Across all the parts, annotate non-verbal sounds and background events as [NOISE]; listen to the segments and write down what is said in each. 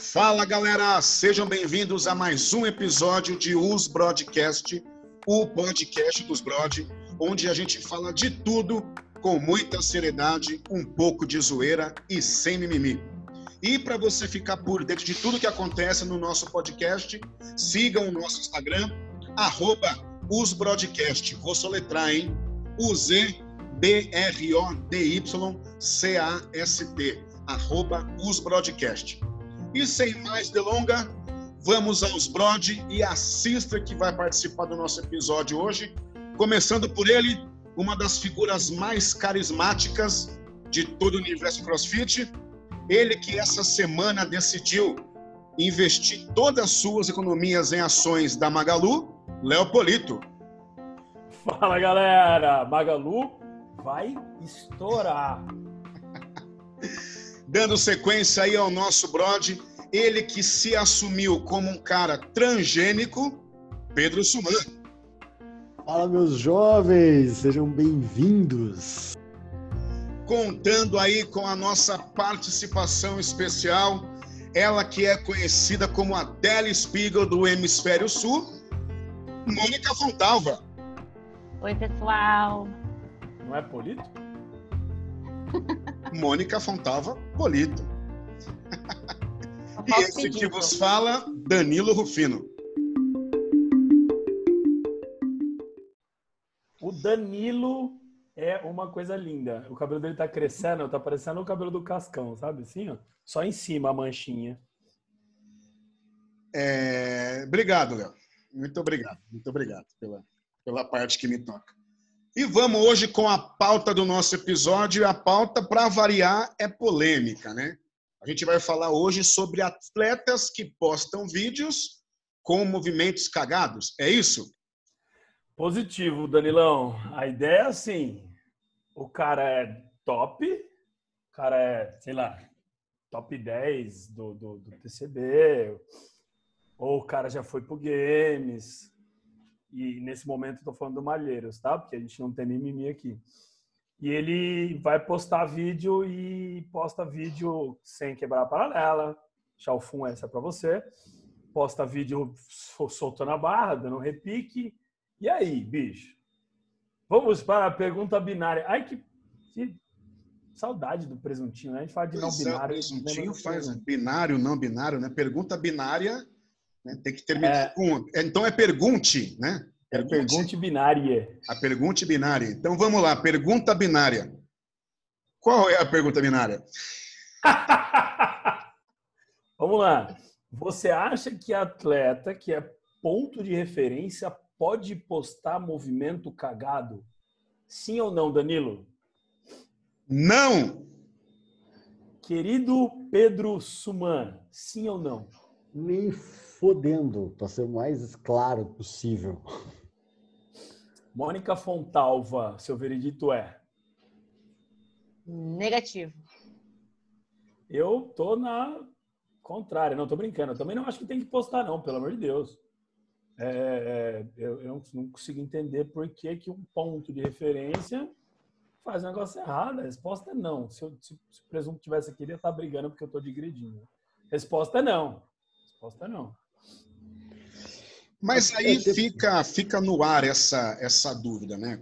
Fala galera, sejam bem-vindos a mais um episódio de Us Broadcast, o podcast dos Brod, onde a gente fala de tudo com muita seriedade, um pouco de zoeira e sem mimimi. E para você ficar por dentro de tudo que acontece no nosso podcast, sigam o nosso Instagram, arroba. Vou soletrar, hein? U-Z-B-R-O-D-Y-C-A-S-T, arroba usbroadcast. E sem mais delonga, vamos aos Brod e assista que vai participar do nosso episódio hoje. Começando por ele, uma das figuras mais carismáticas de todo o universo CrossFit. Ele que essa semana decidiu investir todas as suas economias em ações da Magalu, Léo Polito. Fala galera, Magalu vai estourar. [LAUGHS] Dando sequência aí ao nosso brod, ele que se assumiu como um cara transgênico, Pedro Suman. Fala, meus jovens, sejam bem-vindos. Contando aí com a nossa participação especial, ela que é conhecida como a Deli Spiegel do Hemisfério Sul, Mônica Fontalva. Oi, pessoal. Não é Polito? [LAUGHS] Mônica Fontava Polito. e esse que vos fala, Danilo Rufino. O Danilo é uma coisa linda. O cabelo dele tá crescendo, tá parecendo o cabelo do Cascão, sabe? Assim, ó. Só em cima a manchinha. É... Obrigado, Léo. Muito obrigado. Muito obrigado pela, pela parte que me toca. E vamos hoje com a pauta do nosso episódio. A pauta, para variar, é polêmica, né? A gente vai falar hoje sobre atletas que postam vídeos com movimentos cagados. É isso? Positivo, Danilão. A ideia é assim: o cara é top, o cara é, sei lá, top 10 do, do, do TCB, ou o cara já foi pro Games, e nesse momento estou falando do Malheiros, tá? Porque a gente não tem mimimi aqui. E ele vai postar vídeo e posta vídeo sem quebrar a paralela. Chalfun, essa é para você. Posta vídeo soltando a barra, dando repique. E aí, bicho? Vamos para a pergunta binária. Ai, que, que saudade do presuntinho, né? A gente fala de pois não é, binário. É, presuntinho faz binário, não binário, né? Pergunta binária né? Tem que terminar é... com. Então é pergunte, né? Pergunte. É pergunte binária. A pergunta binária. Então vamos lá, pergunta binária. Qual é a pergunta binária? [LAUGHS] vamos lá. Você acha que atleta que é ponto de referência pode postar movimento cagado? Sim ou não, Danilo? Não! Querido Pedro Suman, sim ou não? Nem fodendo, para ser o mais claro possível. Mônica Fontalva, seu veredito é? Negativo. Eu tô na contrária, não tô brincando. Eu também não acho que tem que postar, não, pelo amor de Deus. É, é, eu, eu, não consigo entender por que, que um ponto de referência faz um negócio errado. A resposta é não. Se, eu, se, se o presunto tivesse aqui, ele ia estar tá brigando porque eu tô de gredinho. Resposta é não. Resposta é não. Mas aí fica, fica no ar essa, essa dúvida, né?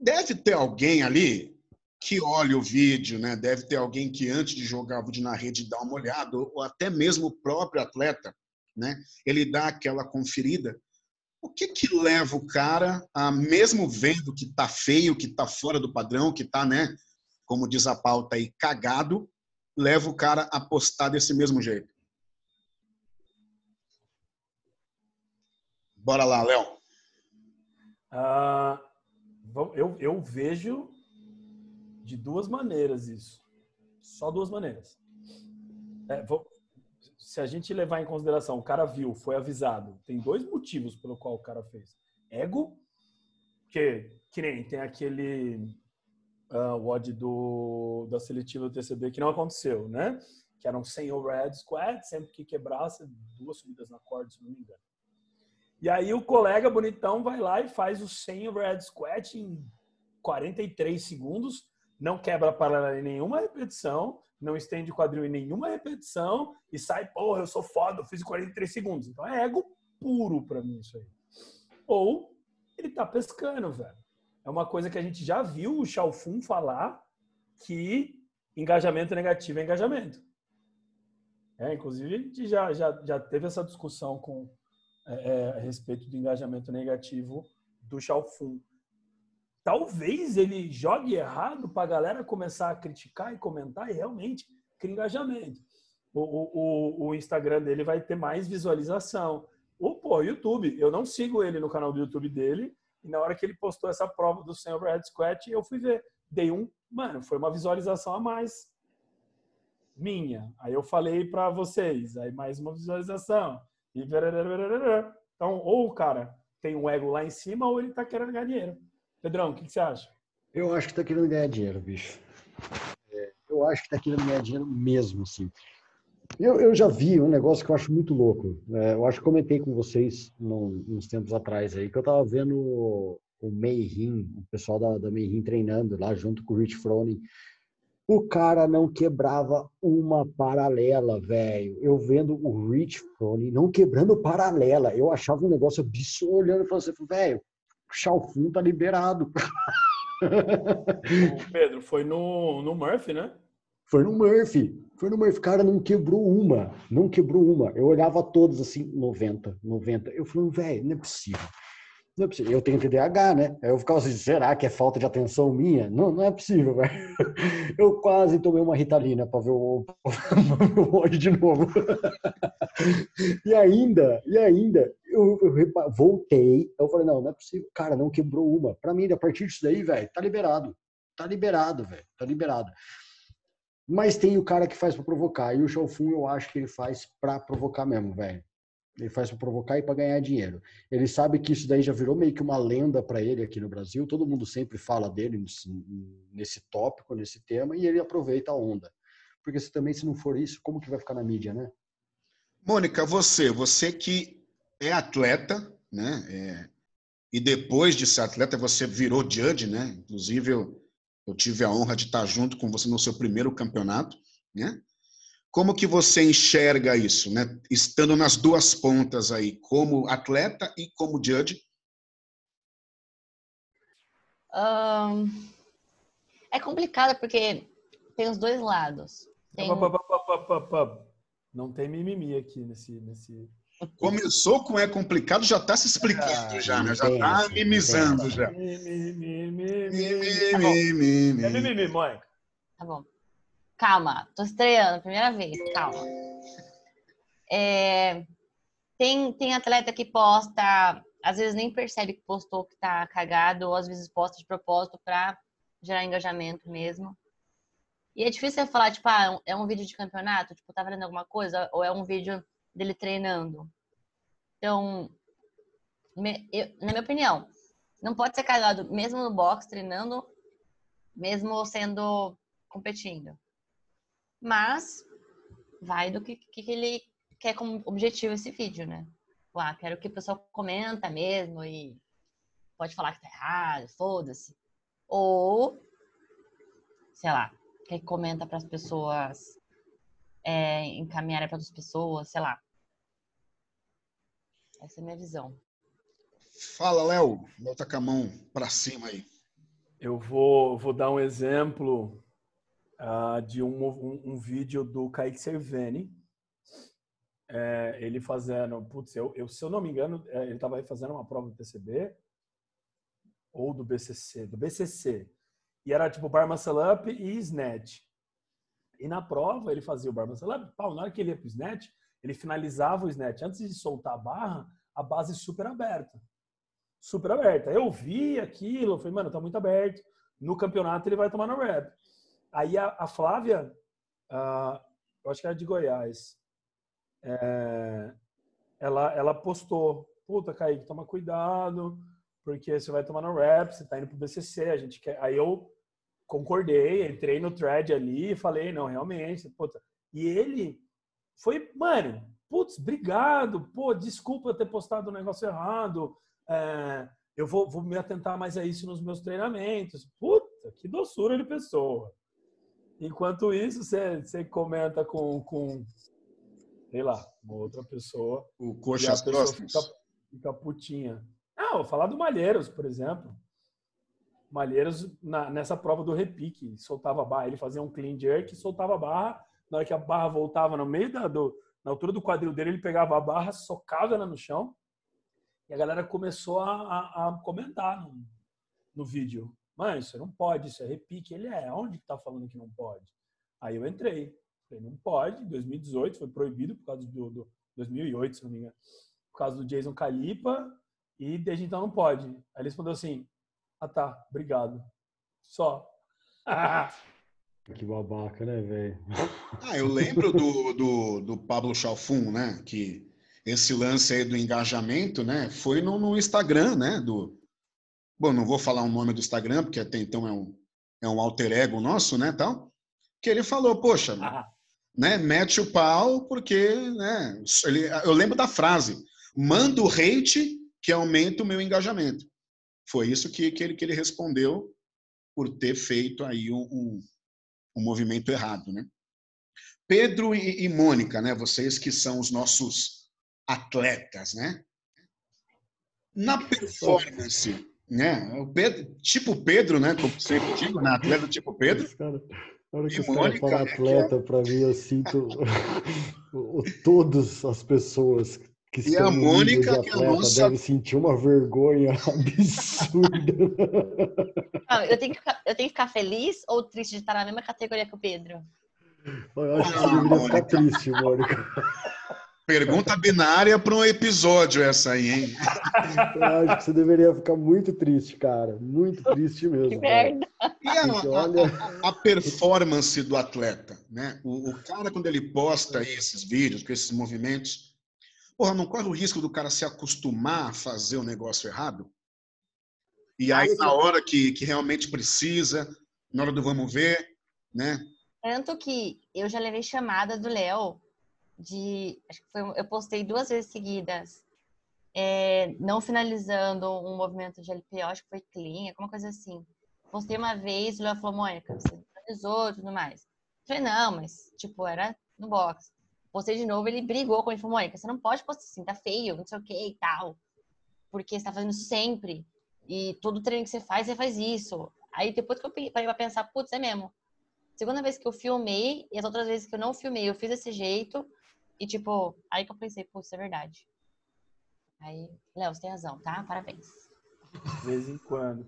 Deve ter alguém ali que olhe o vídeo, né? Deve ter alguém que antes de jogar o vídeo na rede dá uma olhada, ou até mesmo o próprio atleta, né? Ele dá aquela conferida. O que que leva o cara a, mesmo vendo que tá feio, que tá fora do padrão, que tá, né? Como diz a pauta aí, cagado, leva o cara a postar desse mesmo jeito? Bora lá, Léo. Ah, eu, eu vejo de duas maneiras isso. Só duas maneiras. É, vou, se a gente levar em consideração, o cara viu, foi avisado, tem dois motivos pelo qual o cara fez. Ego, que, que nem tem aquele uh, WOD do, da seletiva do TCB que não aconteceu, né? Que eram 100 overhead squat, sempre que quebrasse, duas subidas na corda, se não me engano. E aí o colega bonitão vai lá e faz o 100 overhead squat em 43 segundos, não quebra paralela em nenhuma repetição, não estende quadril em nenhuma repetição e sai, porra, eu sou foda, eu fiz 43 segundos. Então é ego puro para mim isso aí. Ou ele tá pescando, velho. É uma coisa que a gente já viu o Xiaofun falar que engajamento negativo é engajamento. É, inclusive, a gente já, já, já teve essa discussão com, é, é a respeito do engajamento negativo do Xiaofun. Talvez ele jogue errado para a galera começar a criticar e comentar e realmente cria engajamento. O, o, o Instagram dele vai ter mais visualização. O pô, YouTube, eu não sigo ele no canal do YouTube dele, e na hora que ele postou essa prova do 100 overhead squat, eu fui ver. Dei um, mano, foi uma visualização a mais minha. Aí eu falei para vocês, aí mais uma visualização. E então, ou o cara tem um ego lá em cima, ou ele tá querendo ganhar dinheiro. Pedrão, o que, que você acha? Eu acho que tá querendo ganhar dinheiro, bicho. É, eu acho que tá querendo ganhar dinheiro mesmo, assim. Eu, eu já vi um negócio que eu acho muito louco. É, eu acho que comentei com vocês num, uns tempos atrás aí, que eu tava vendo o, o Mayhem, o pessoal da, da Mayhem treinando lá junto com o Rich Froning. O cara não quebrava uma paralela, velho. Eu vendo o Rich Froning não quebrando paralela. Eu achava um negócio absurdo olhando e falando assim, velho, o Chalfun tá liberado. [LAUGHS] [LAUGHS] Pedro, foi no, no Murphy, né? Foi no Murphy. Foi no Murphy. Cara, não quebrou uma. Não quebrou uma. Eu olhava todos assim, 90, 90. Eu falei, velho, não é possível. Não é possível. Eu tenho TDAH, né? Aí eu ficava assim, será que é falta de atenção minha? Não, não é possível, velho. [LAUGHS] Eu quase tomei uma ritalina para ver o olho de novo. [LAUGHS] E ainda, e ainda, eu, eu, voltei. Eu falei, não, não é possível. Cara, não quebrou uma. Para mim, a partir disso daí, velho, tá liberado. Tá liberado, velho. Tá liberado. Mas tem o cara que faz para provocar. E o Xiaofun eu acho que ele faz para provocar mesmo, velho. Ele faz para provocar e para ganhar dinheiro. Ele sabe que isso daí já virou meio que uma lenda para ele aqui no Brasil. Todo mundo sempre fala dele nesse tópico, nesse tema, e ele aproveita a onda. Porque se também se não for isso, como que vai ficar na mídia, né? Mônica, você, você que é atleta, né? É, e depois de ser atleta, você virou judge, né? Inclusive, eu, eu tive a honra de estar junto com você no seu primeiro campeonato, né? Como que você enxerga isso, né? Estando nas duas pontas aí, como atleta e como judge? Um, é complicado porque tem os dois lados. Tem... Não tem mimimi aqui nesse, nesse, Começou com é complicado, já está se explicando ah, já, né? Já está mimizando já. Mimimi, mãe. Tá bom. Calma, tô estreando, primeira vez, calma. É, tem, tem atleta que posta, às vezes nem percebe que postou que tá cagado, ou às vezes posta de propósito para gerar engajamento mesmo. E é difícil você falar, tipo, ah, é um vídeo de campeonato, tipo, tá valendo alguma coisa, ou é um vídeo dele treinando. Então, me, eu, na minha opinião, não pode ser cagado mesmo no box, treinando, mesmo sendo competindo. Mas vai do que, que ele quer como objetivo esse vídeo, né? Ah, quero que o pessoal comenta mesmo e pode falar que tá errado, foda-se. Ou, sei lá, quer que comenta para as pessoas é, encaminharem para outras pessoas, sei lá. Essa é a minha visão. Fala, Léo. Volta com a mão para cima aí. Eu vou, vou dar um exemplo uh, de um, um, um, vídeo do Kaique Cerveni. É, ele fazendo, putz, eu, eu, se eu não me engano, é, ele estava fazendo uma prova do TCB ou do BCC, do BCC. E era tipo bar up e snatch. E na prova ele fazia o bar up, pau, na hora que ele ia pro snatch, ele finalizava o snatch antes de soltar a barra, a base super aberta. Super aberta. Eu vi aquilo, falei, mano, tá muito aberto. No campeonato ele vai tomar no rap. Aí a, a Flávia, eu acho que era de Goiás, é, ela, ela postou, puta, Kaique, toma cuidado, porque você vai tomar no rap, você tá indo pro BCC, a gente quer... Aí eu concordei, entrei no thread ali e falei, não, realmente, puta. E ele foi, mano, putz, obrigado, pô, desculpa ter postado o um negócio errado, é, eu vou, vou, me atentar mais a isso nos meus treinamentos. Puta, que doçura de pessoa. Enquanto isso, você, você comenta com, com, sei lá, uma outra pessoa. O coxa pessoa costas. fica, fica putinha. Não, vou falar do Malheiros, por exemplo. Malheiros, na- nessa prova do repique, soltava barra. Ele fazia um clean jerk, soltava a barra. Na hora que a barra voltava no meio da, do, na altura do quadril dele, ele pegava a barra, socava ela no chão. E a galera começou a, a- a comentar no, no vídeo. Mas isso não pode, isso é repique. Ele é, onde que tá falando que não pode? Aí eu entrei. Falei, não pode. Em 2018 foi proibido por causa do, do 2008, se não me engano. Por causa do Jason Calipa. E desde então não pode. Aí ele respondeu assim: Ah tá, obrigado. Só. [LAUGHS] Que babaca, né, velho? Ah, eu lembro do, do, do Pablo Chalfun, né? Que esse lance aí do engajamento, né? Foi no, no Instagram, né? Do... Bom, não vou falar o nome do Instagram, porque até então é um, é um alter ego nosso, né? Tal, que ele falou, poxa, né? Mete o pau, porque, né? Ele, eu lembro da frase: manda o hate que aumenta o meu engajamento. Foi isso que, que, ele, que ele respondeu por ter feito aí um, um, um movimento errado, né? Pedro e, e Mônica, né? Vocês que são os nossos atletas, né? Na performance, né? O Pedro, tipo Pedro, né? Como sempre digo, né? Atleta tipo Pedro. Cara, na hora que os caras Mônica, falam né, que atleta, pra mim, eu sinto o- o- todas as pessoas que E a Mônica, de que é a atleta nossa- devem sentir uma vergonha [LAUGHS] absurda. Não, eu, tenho que ficar, eu tenho que ficar feliz ou triste de estar na mesma categoria que o Pedro? Eu acho que Ah, você deveria ficar triste, Mônica. Pergunta binária para um episódio essa aí, hein? Eu acho que você deveria ficar muito triste, cara. Muito triste mesmo. Que merda. E a, a- olha- a- a performance do atleta, né? O, o cara, quando ele posta aí esses vídeos, com esses movimentos, porra, não corre o risco do cara se acostumar a fazer o negócio errado? E aí, na hora que, que realmente precisa, na hora do vamos ver, né? Tanto que eu já levei chamada do Léo de. Acho que foi, eu postei duas vezes seguidas, é, não finalizando um movimento de LPO, acho que foi clean, alguma coisa assim. Postei uma vez, o Léo falou, Mônica, você finalizou e tudo mais. Eu falei, não, mas, tipo, era no box. Postei de novo, ele brigou comigo, falou, Mônica, você não pode postar assim, tá feio, não sei o que e tal. Porque você tá fazendo sempre. E todo treino que você faz, você faz isso. Aí depois que eu parei pra pensar, putz, é mesmo. Segunda vez que eu filmei, e as outras vezes que eu não filmei, eu fiz desse jeito. E, tipo, aí que eu pensei, putz, é verdade. Aí, Léo, você tem razão, tá? Parabéns. De vez em quando.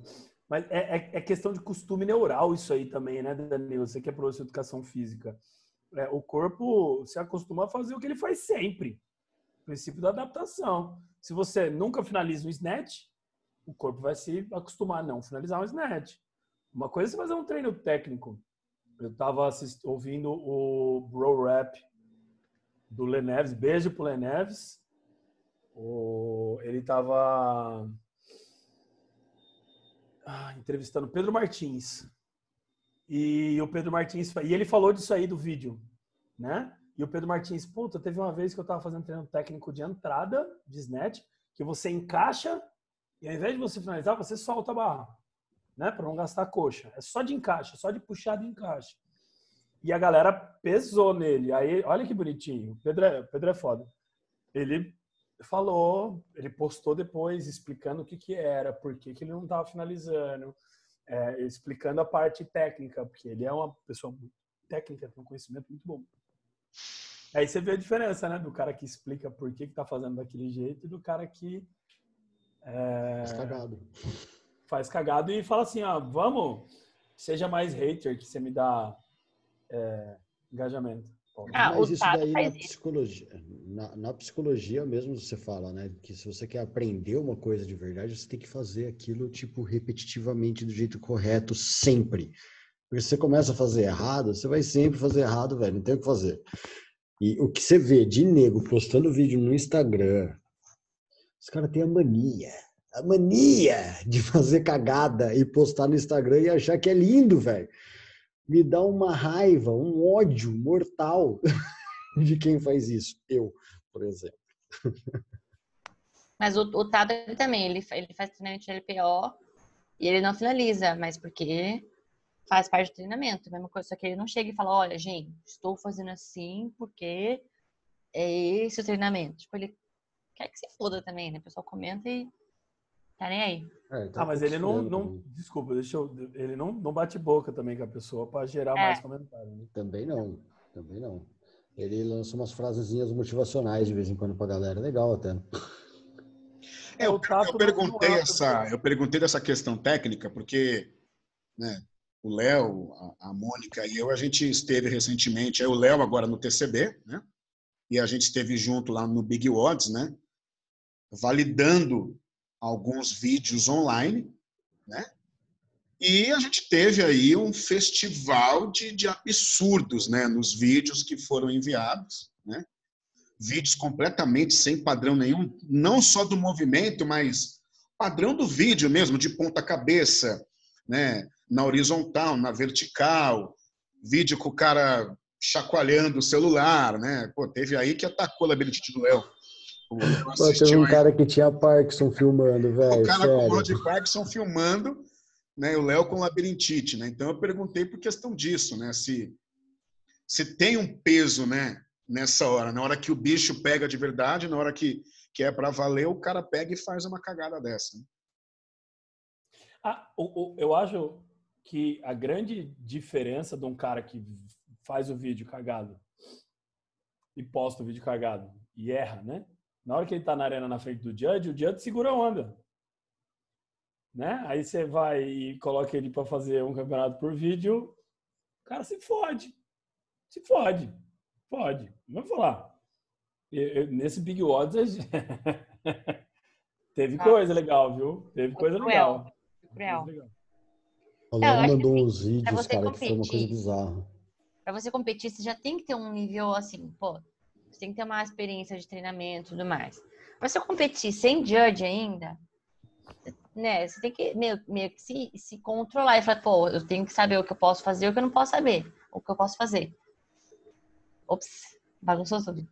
Mas é, é- é questão de costume neural isso aí também, né, Danilo? Você que é professor de educação física. É, o corpo se acostuma a fazer o que ele faz sempre. Princípio da adaptação. Se você nunca finaliza um snatch, o corpo vai se acostumar a não finalizar um snatch. Uma coisa é você fazer um treino técnico. Eu estava ouvindo o Bro Rap do Leneves. Beijo pro Leneves. O, ele estava ah, entrevistando Pedro Martins. E o Pedro Martins, e ele falou disso aí do vídeo, né? E o Pedro Martins, puta, teve uma vez que eu tava fazendo treino técnico de entrada de snatch, que você encaixa e ao invés de você finalizar, você solta a barra, né? Para não gastar coxa. É só de encaixe, só de puxar de encaixe. E a galera pesou nele. Aí, olha que bonitinho. O Pedro é, o Pedro é foda. Ele falou, ele postou depois explicando o que que era, por que que ele não estava finalizando, é, explicando a parte técnica, porque ele é uma pessoa muito técnica, tem um conhecimento muito bom. Aí você vê a diferença, né, do cara que explica por que que tá fazendo daquele jeito e do cara que é, Mas cagado. faz cagado e fala assim, ó, vamos, seja mais hater que você me dá é, engajamento. Ah, Mas isso daí na psicologia, na, na psicologia mesmo você fala, né? Que se você quer aprender uma coisa de verdade, você tem que fazer aquilo, tipo, repetitivamente, do jeito correto, sempre. Porque se você começa a fazer errado, você vai sempre fazer errado, velho, não tem o que fazer. E o que você vê de nego postando vídeo no Instagram, os caras têm a mania, a mania de [LAUGHS] fazer cagada e postar no Instagram e achar que é lindo, velho me dá uma raiva, um ódio mortal [LAUGHS] de quem faz isso. Eu, por exemplo. Mas o, o Tado também, ele, ele faz treinamento de LPO e ele não finaliza, mas porque faz parte do treinamento. Mesma coisa, só que ele não chega e fala, olha, gente, estou fazendo assim porque é esse o treinamento. Tipo, ele quer que se foda também, né? O pessoal comenta e tá nem aí. É, tá Ah, mas ele não, não também. desculpa, deixa eu, ele não, não bate boca também com a pessoa para gerar É. mais comentário. Né? Também não, também não. Ele lança umas frasezinhas motivacionais de vez em quando pra galera. Legal até. É, eu, eu perguntei é essa, eu perguntei dessa questão técnica porque, né, o Léo, a, a Mônica e eu, a gente esteve recentemente, é o Léo agora no TCB, né? E a gente esteve junto lá no Big Odds, né? Validando alguns vídeos online, né? E a gente teve aí um festival de, de absurdos, né? Nos vídeos que foram enviados, né? vídeos completamente sem padrão nenhum, não só do movimento, mas padrão do vídeo mesmo, de ponta cabeça, né? na horizontal, na vertical, vídeo com o cara chacoalhando o celular, né? Pô, teve aí que atacou a labirintite do Léo. Pô, teve um aí. cara que tinha Parkinson filmando, velho. o cara com o Sério. Rod Parkinson filmando, né? O Léo com labirintite, né? Então eu perguntei por questão disso, né? Se se tem um peso, né? Nessa hora, na hora que o bicho pega de verdade, na hora que que é para valer, o cara pega e faz uma cagada dessa. né? Ah, o- o- eu acho que a grande diferença de um cara que faz o vídeo cagado e posta o vídeo cagado e erra, né? Na hora que ele tá na arena na frente do judge, o judge segura a onda. Né? Aí você vai e coloca ele para fazer um campeonato por vídeo, o cara se fode. Se fode. Pode. Vamos falar. Eu- eu- nesse Big Odds a gente- teve Ah. coisa legal, viu? Teve coisa Cruel. legal. Cruel. Léo acho mandou que, uns vídeos, cara, que foi uma coisa competir- bizarra. Pra você competir, você já tem que ter um nível assim, pô, você tem que ter uma experiência de treinamento e tudo mais. Pra você competir sem judge ainda, né, você tem que meio, meio que se, se controlar e falar, pô, eu tenho que saber o que eu posso fazer e o que eu não posso saber, o que eu posso fazer. Ops, bagunçou tudo.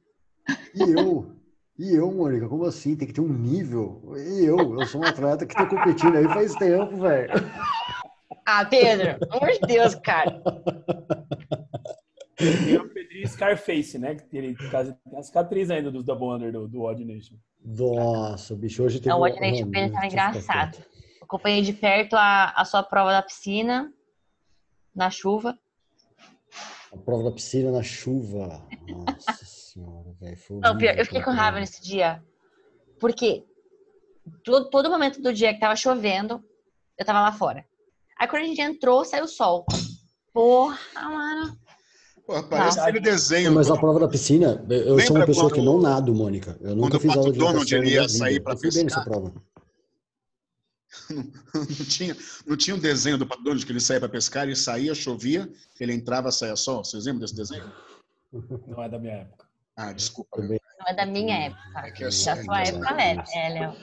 E eu? E eu, Mônica? Como assim? Tem que ter um nível. E eu? Eu sou um atleta que tá competindo aí faz tempo, velho. Ah, Pedro, pelo amor de Deus, cara. Tem [LAUGHS] o Scarface, né? Que ele tem a cicatriz ainda dos Double Under do, do Odd Nation. Nossa, bicho, hoje teve... Não, o tava deixa eu ficar engraçado. Acompanhei de perto a, a sua prova da piscina, na chuva. A prova da piscina na chuva. Nossa [LAUGHS] senhora, velho. Não, pior, eu fiquei com raiva nesse dia. Porque todo, todo momento do dia que tava chovendo, eu tava lá fora. Aí quando a gente entrou, saiu o sol. Porra, mano. Pô, parece Não. aquele desenho. Mas a prova da piscina, eu eu sou Lembra uma pessoa que quando- não nado, Mônica. Eu nunca quando o fiz aula de Donald natação na ia minha vida. sair nessa pescar? prova. [LAUGHS] não, tinha, não tinha um desenho do Pato Donald que ele saía para pescar, ele saía, chovia, ele entrava, saía sol. Vocês lembram desse desenho? Não é da minha época. Ah, desculpa. Não é da minha época. É que é da só- sua é época, verdade. Léo. É, Léo.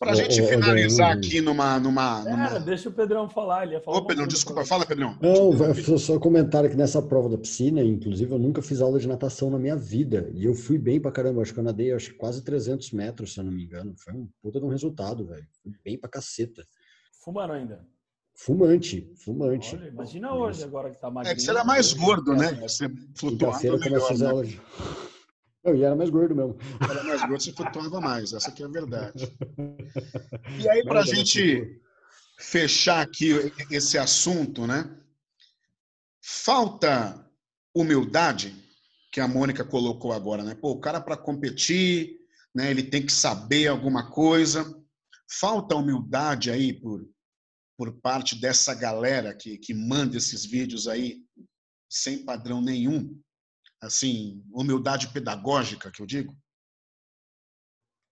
Pra Ô, gente finalizar aqui numa. numa, numa... deixa o Pedrão falar. Ele ia falar Ô, Pedrão, coisa desculpa, fala, Pedrão. Não, só- só comentário que nessa prova da piscina, inclusive, eu nunca fiz aula de natação na minha vida. E eu fui bem pra caramba. Acho que eu nadei acho que quase 300 metros, se eu não me engano. Foi um puta de um resultado, velho. Fui bem pra caceta. Fumando ainda. Fumante, fumante. Olha, imagina hoje, agora que tá magrinho. É que você era mais gordo, né? Você flutuava Quinta-feira eu a e era mais gordo mesmo. Era mais gordo, você flutuava mais. Essa aqui é a verdade. [LAUGHS] E aí, Mas era gente fechar aqui esse assunto, né? Falta humildade, que a Mônica colocou agora, né? Pô, o cara para competir, né, ele tem que saber alguma coisa. Falta humildade aí por, por parte dessa galera que, que manda esses vídeos aí sem padrão nenhum. Assim, humildade pedagógica, que eu digo.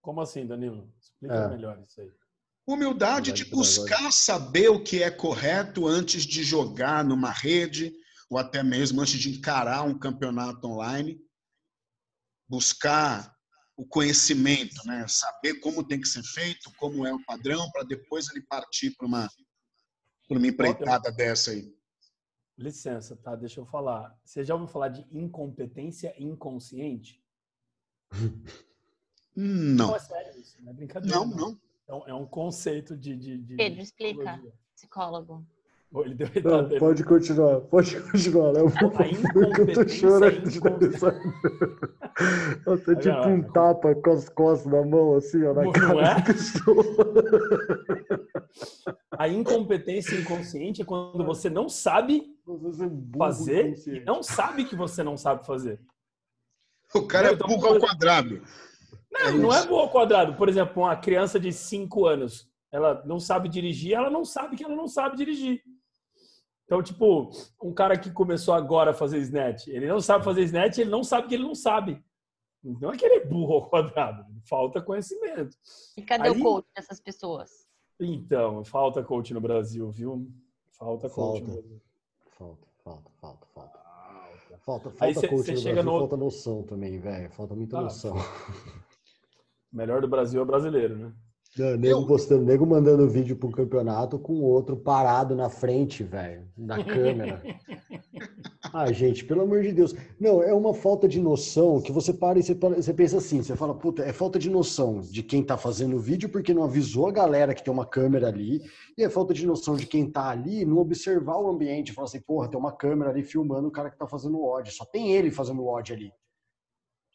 Como assim, Danilo? Explica É. melhor isso aí. Humildade de Humildade buscar saber o que é correto antes de jogar numa rede, ou até mesmo antes de encarar um campeonato online. Buscar o conhecimento, né? saber como tem que ser feito, como é o padrão, para depois ele partir para uma, pra uma empreitada dessa aí. Licença, tá? Deixa eu falar. Você já ouviu falar de incompetência inconsciente? [LAUGHS] Não, é sério isso, não é brincadeira. não, não. É um- É um conceito de. de, de Pedro, explica. Psicólogo. Ele deu, Não, pode continuar, pode continuar. né? Eu vou A porque [LAUGHS] eu tô incompetência chorando de risada. Eu tô tipo um tapa com as costas na mão, assim, ó, na Não cara é? da pessoa. A incompetência inconsciente é quando você não sabe Você é burro fazer e não sabe que você não sabe fazer. O cara é Então, burro ao quadrado. Não, não é boa ao quadrado. Por exemplo, uma criança de 5 anos, ela não sabe dirigir, ela não sabe que ela não sabe dirigir. Então, tipo, um cara que começou agora a fazer snatch, ele não sabe fazer snatch, ele não sabe que ele não sabe. Não é que ele é burro ao quadrado, falta conhecimento. E cadê Aí- o coach dessas pessoas? Então, falta coach no Brasil, viu? Falta coach no Falta. Brasil. Falta, falta, falta, falta. Falta, Aí falta cê- coach cê no chega Brasil, no- falta noção também, velho. Falta muita Ah, noção. O melhor do Brasil é brasileiro, né? Não, nego postando, nego mandando vídeo pro campeonato com o outro parado na frente, velho, da [LAUGHS] câmera. Ah, gente, pelo amor de Deus. Não, é uma falta de noção que você para e você, para- você pensa assim, você fala, puta, é falta de noção de quem tá fazendo o vídeo porque não avisou a galera que tem uma câmera ali, e é falta de noção de quem tá ali não observar o ambiente, falar assim, porra, tem uma câmera ali filmando o cara que tá fazendo o odd, só tem ele fazendo o odd ali.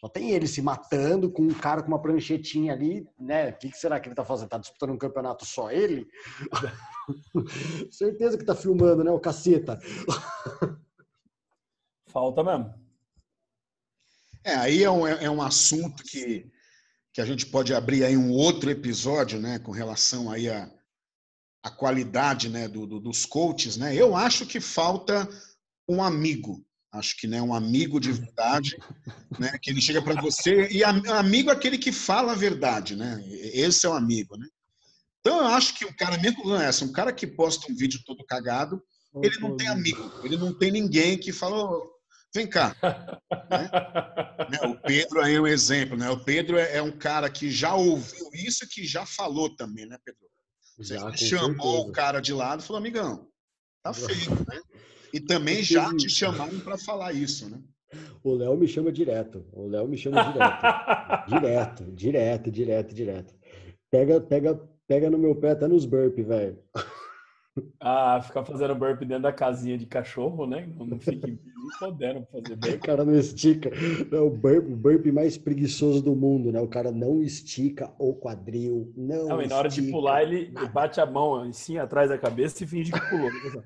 Só tem ele se matando com um cara com uma pranchetinha ali, né? O que, que será que ele tá fazendo? Tá disputando um campeonato só ele? [LAUGHS] Certeza que tá filmando, né, o caceta? Falta mesmo. É, aí é um, é um assunto que, que a gente pode abrir aí um outro episódio, né, com relação aí a, a qualidade, né, do, do- dos coaches, né? Eu acho que falta um amigo. Acho que né, um amigo de verdade, né, que ele chega para você e amigo é aquele que fala a verdade, né? Esse é o amigo, né? Então eu acho que o cara mesmo não é essa, um cara que posta um vídeo todo cagado, ele não tem amigo, ele não tem ninguém que fala, "Ô, vem cá, né? O Pedro aí é um exemplo, né? O Pedro é é um cara que já ouviu isso e que já falou também, né, Pedro? Você Já, chamou o certeza. cara de lado e falou, amigão, tá feio, né? E também já te chamaram para falar isso, né? O Léo me chama direto. O Léo me chama direto. [LAUGHS] direto, direto, direto, direto. Pega, pega, pega no meu pé até nos burp, velho. ah, ficar fazendo burp dentro da casinha de cachorro, né? Não, não fique [LAUGHS] podendo fazer O burp. cara não estica. É o burp, o burp mais preguiçoso do mundo, né? O cara não estica o quadril. Não, Não, e na hora de pular, ele bate a mão assim atrás da cabeça e finge que pulou. [LAUGHS]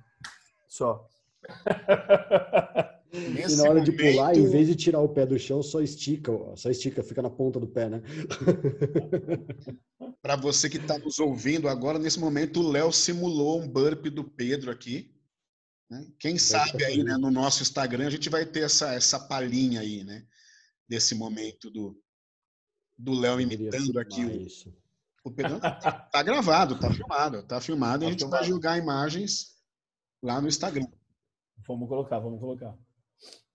Só. [LAUGHS] E na hora de momento- pular, em vez de tirar o pé do chão, só estica, só estica, fica na ponta do pé, né? [LAUGHS] Para você que está nos ouvindo agora, nesse momento, o Léo simulou um burp do Pedro aqui. né? Quem sabe aí, né, no nosso Instagram, a gente vai ter essa, essa palhinha aí, né? Desse momento do, do Léo imitando aqui o, isso. o Pedro. Tá gravado, tá filmado, tá filmado. E a Tá gente filmado. vai jogar imagens lá no Instagram. Vamos colocar, vamos colocar.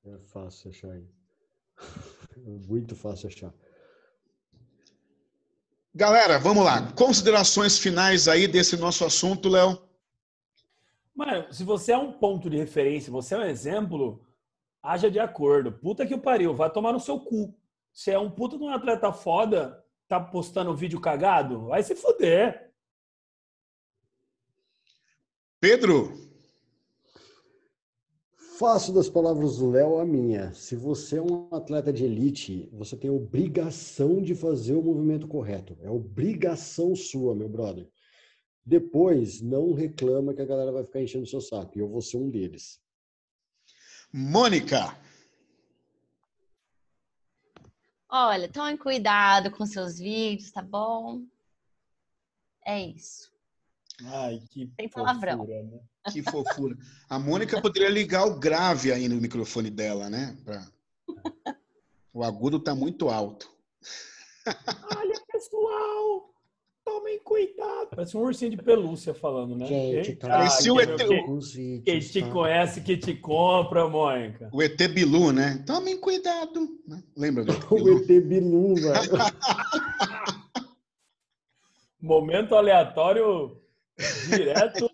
É fácil achar aí. [LAUGHS] Muito fácil achar. Galera, vamos lá. Considerações finais aí desse nosso assunto, Léo. Mano, se você é um ponto de referência, você é um exemplo, haja de acordo. Puta que o pariu, vai tomar no seu cu. Você é um puta de um atleta foda, tá postando vídeo cagado, vai se fuder. Pedro, Faço das palavras do Léo a minha. Se você é um atleta de elite, você tem obrigação de fazer o movimento correto. É obrigação sua, meu brother. Depois, não reclama que a galera vai ficar enchendo o seu saco. E eu vou ser um deles. Mônica, Olha, tomem cuidado com seus vídeos, tá bom? É isso. Ai, que Tem palavrão. fofura, né? Que fofura. A Mônica poderia ligar o grave aí no microfone dela, né? Pra- O agudo tá muito alto. Olha, pessoal, tomem cuidado. Parece um ursinho de pelúcia falando, né? Gente, tá Parecia o quem- ET. quem- te tá? conhece, que te compra, Mônica. O ET Bilu, né? Tomem cuidado. né? Lembra do ET O Bilu? ET Bilu, velho. [LAUGHS] Momento aleatório direto.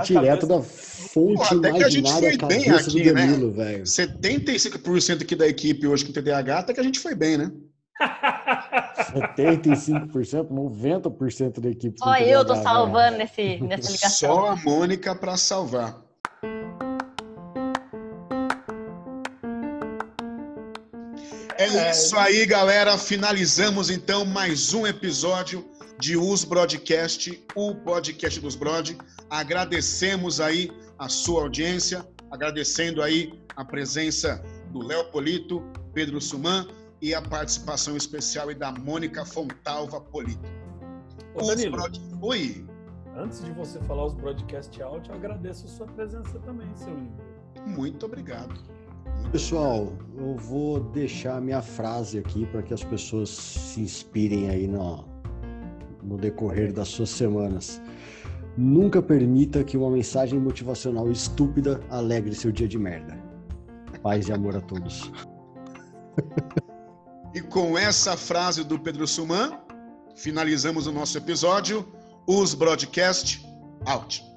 Direto cabeça. da fonte Pô, até que a gente foi bem cabeça aqui, do né? Danilo, velho. 75% aqui da equipe hoje com TDAH, até que a gente foi bem, né? 75%, 90% da equipe. Só eu tô salvando nesse, nessa [LAUGHS] ligação. Só a Mônica para salvar. É isso aí, galera. Finalizamos então mais um episódio de Us Broadcast, o podcast dos Brod. Agradecemos aí a sua audiência, agradecendo aí a presença do Léo Polito, Pedro Suman e a participação especial da Mônica Fontalva Polito. Ô, Danilo, Broad... Oi. Antes de você falar os broadcast out, eu agradeço a sua presença também, seu lindo. Muito obrigado. Pessoal, eu vou deixar minha frase aqui para que as pessoas se inspirem aí no, no decorrer das suas semanas. Nunca permita que uma mensagem motivacional estúpida alegre seu dia de merda. Paz e amor a todos. E com essa frase do Pedro Suman, finalizamos o nosso episódio. Os Broadcast out.